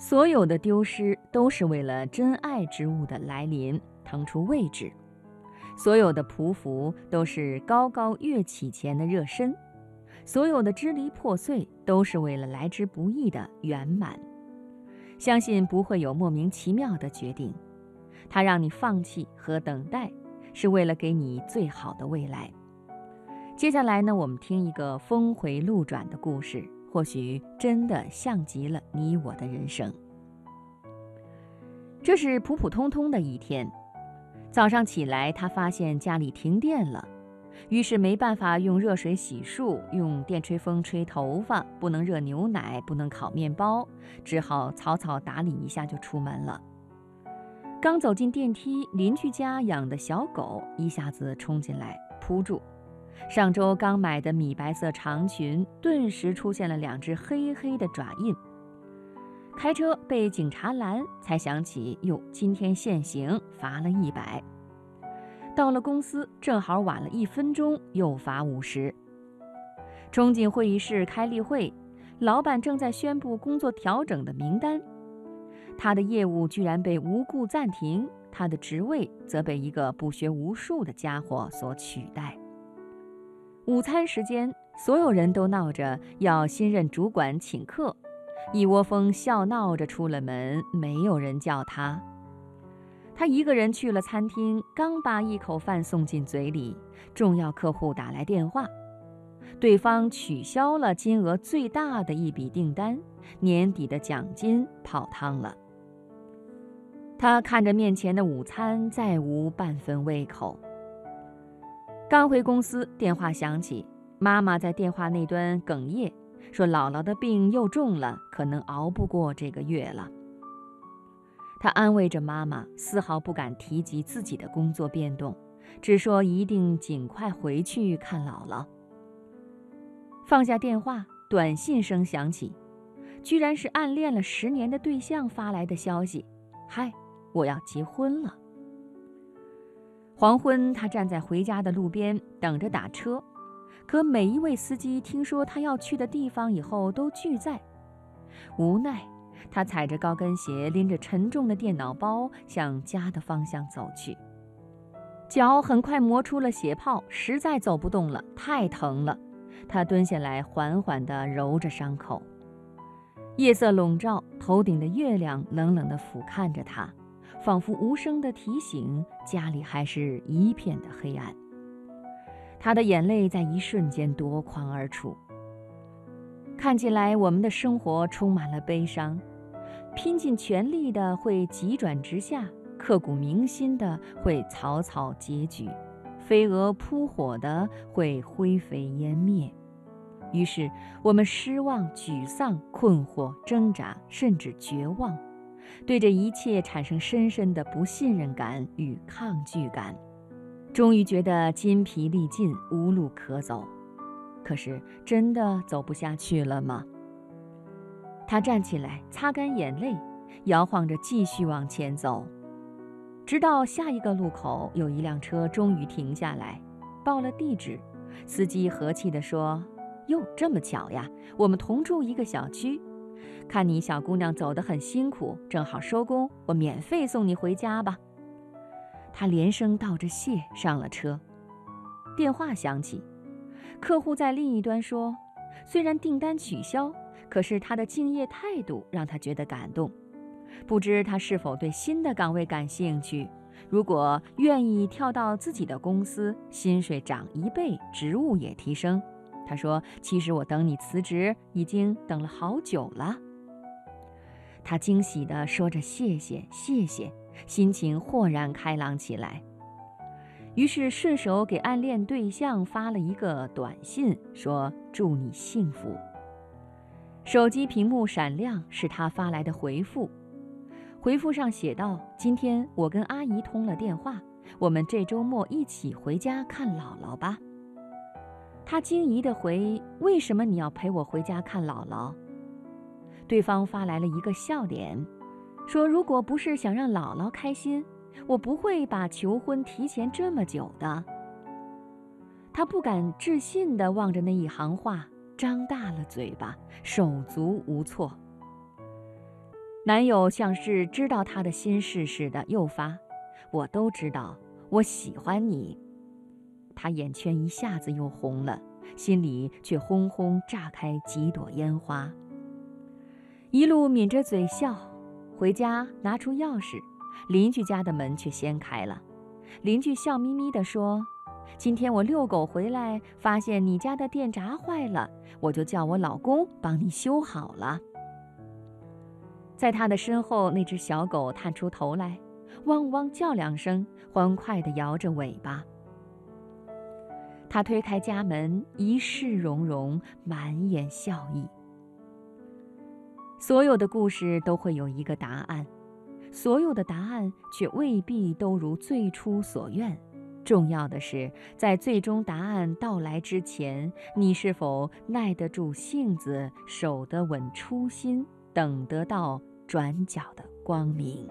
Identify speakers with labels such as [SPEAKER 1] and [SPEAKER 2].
[SPEAKER 1] 所有的丢失都是为了真爱之物的来临腾出位置，所有的匍匐都是高高跃起前的热身，所有的支离破碎都是为了来之不易的圆满。相信不会有莫名其妙的决定，它让你放弃和等待，是为了给你最好的未来。接下来呢，我们听一个峰回路转的故事。或许真的像极了你我的人生。这是普普通通的一天，早上起来，他发现家里停电了，于是没办法用热水洗漱，用电吹风吹头发，不能热牛奶，不能烤面包，只好草草打理一下就出门了。刚走进电梯，邻居家养的小狗一下子冲进来扑住。上周刚买的米白色长裙，顿时出现了两只黑黑的爪印。开车被警察拦，才想起哟，今天限行，罚了一百。到了公司，正好晚了一分钟，又罚五十。冲进会议室开例会，老板正在宣布工作调整的名单，他的业务居然被无故暂停，他的职位则被一个不学无术的家伙所取代。午餐时间，所有人都闹着要新任主管请客，一窝蜂笑闹着出了门，没有人叫他。他一个人去了餐厅，刚把一口饭送进嘴里，重要客户打来电话，对方取消了金额最大的一笔订单，年底的奖金泡汤了。他看着面前的午餐，再无半分胃口。刚回公司，电话响起，妈妈在电话那端哽咽，说姥姥的病又重了，可能熬不过这个月了。他安慰着妈妈，丝毫不敢提及自己的工作变动，只说一定尽快回去看姥姥。放下电话，短信声响起，居然是暗恋了十年的对象发来的消息：“嗨，我要结婚了。”黄昏，他站在回家的路边等着打车，可每一位司机听说他要去的地方以后都拒载。无奈，他踩着高跟鞋，拎着沉重的电脑包向家的方向走去。脚很快磨出了血泡，实在走不动了，太疼了。他蹲下来，缓缓地揉着伤口。夜色笼罩，头顶的月亮冷冷地俯瞰着他。仿佛无声的提醒，家里还是一片的黑暗。他的眼泪在一瞬间夺眶而出。看起来我们的生活充满了悲伤，拼尽全力的会急转直下，刻骨铭心的会草草结局，飞蛾扑火的会灰飞烟灭。于是我们失望、沮丧、困惑、挣扎，甚至绝望。对这一切产生深深的不信任感与抗拒感，终于觉得筋疲力尽，无路可走。可是，真的走不下去了吗？他站起来，擦干眼泪，摇晃着继续往前走，直到下一个路口，有一辆车终于停下来，报了地址。司机和气地说：“哟，这么巧呀，我们同住一个小区。”看你小姑娘走得很辛苦，正好收工，我免费送你回家吧。他连声道着谢，上了车。电话响起，客户在另一端说：“虽然订单取消，可是他的敬业态度让他觉得感动。不知他是否对新的岗位感兴趣？如果愿意跳到自己的公司，薪水涨一倍，职务也提升。”他说：“其实我等你辞职已经等了好久了。”他惊喜地说着：“谢谢，谢谢。”心情豁然开朗起来。于是顺手给暗恋对象发了一个短信，说：“祝你幸福。”手机屏幕闪亮，是他发来的回复。回复上写道：“今天我跟阿姨通了电话，我们这周末一起回家看姥姥吧。”他惊疑地回：“为什么你要陪我回家看姥姥？”对方发来了一个笑脸，说：“如果不是想让姥姥开心，我不会把求婚提前这么久的。”他不敢置信地望着那一行话，张大了嘴巴，手足无措。男友像是知道她的心事似的，又发：“我都知道，我喜欢你。”他眼圈一下子又红了，心里却轰轰炸开几朵烟花。一路抿着嘴笑，回家拿出钥匙，邻居家的门却掀开了。邻居笑眯眯地说：“今天我遛狗回来，发现你家的电闸坏了，我就叫我老公帮你修好了。”在他的身后，那只小狗探出头来，汪汪叫两声，欢快地摇着尾巴。他推开家门，一世融融，满眼笑意。所有的故事都会有一个答案，所有的答案却未必都如最初所愿。重要的是，在最终答案到来之前，你是否耐得住性子，守得稳初心，等得到。转角的光明。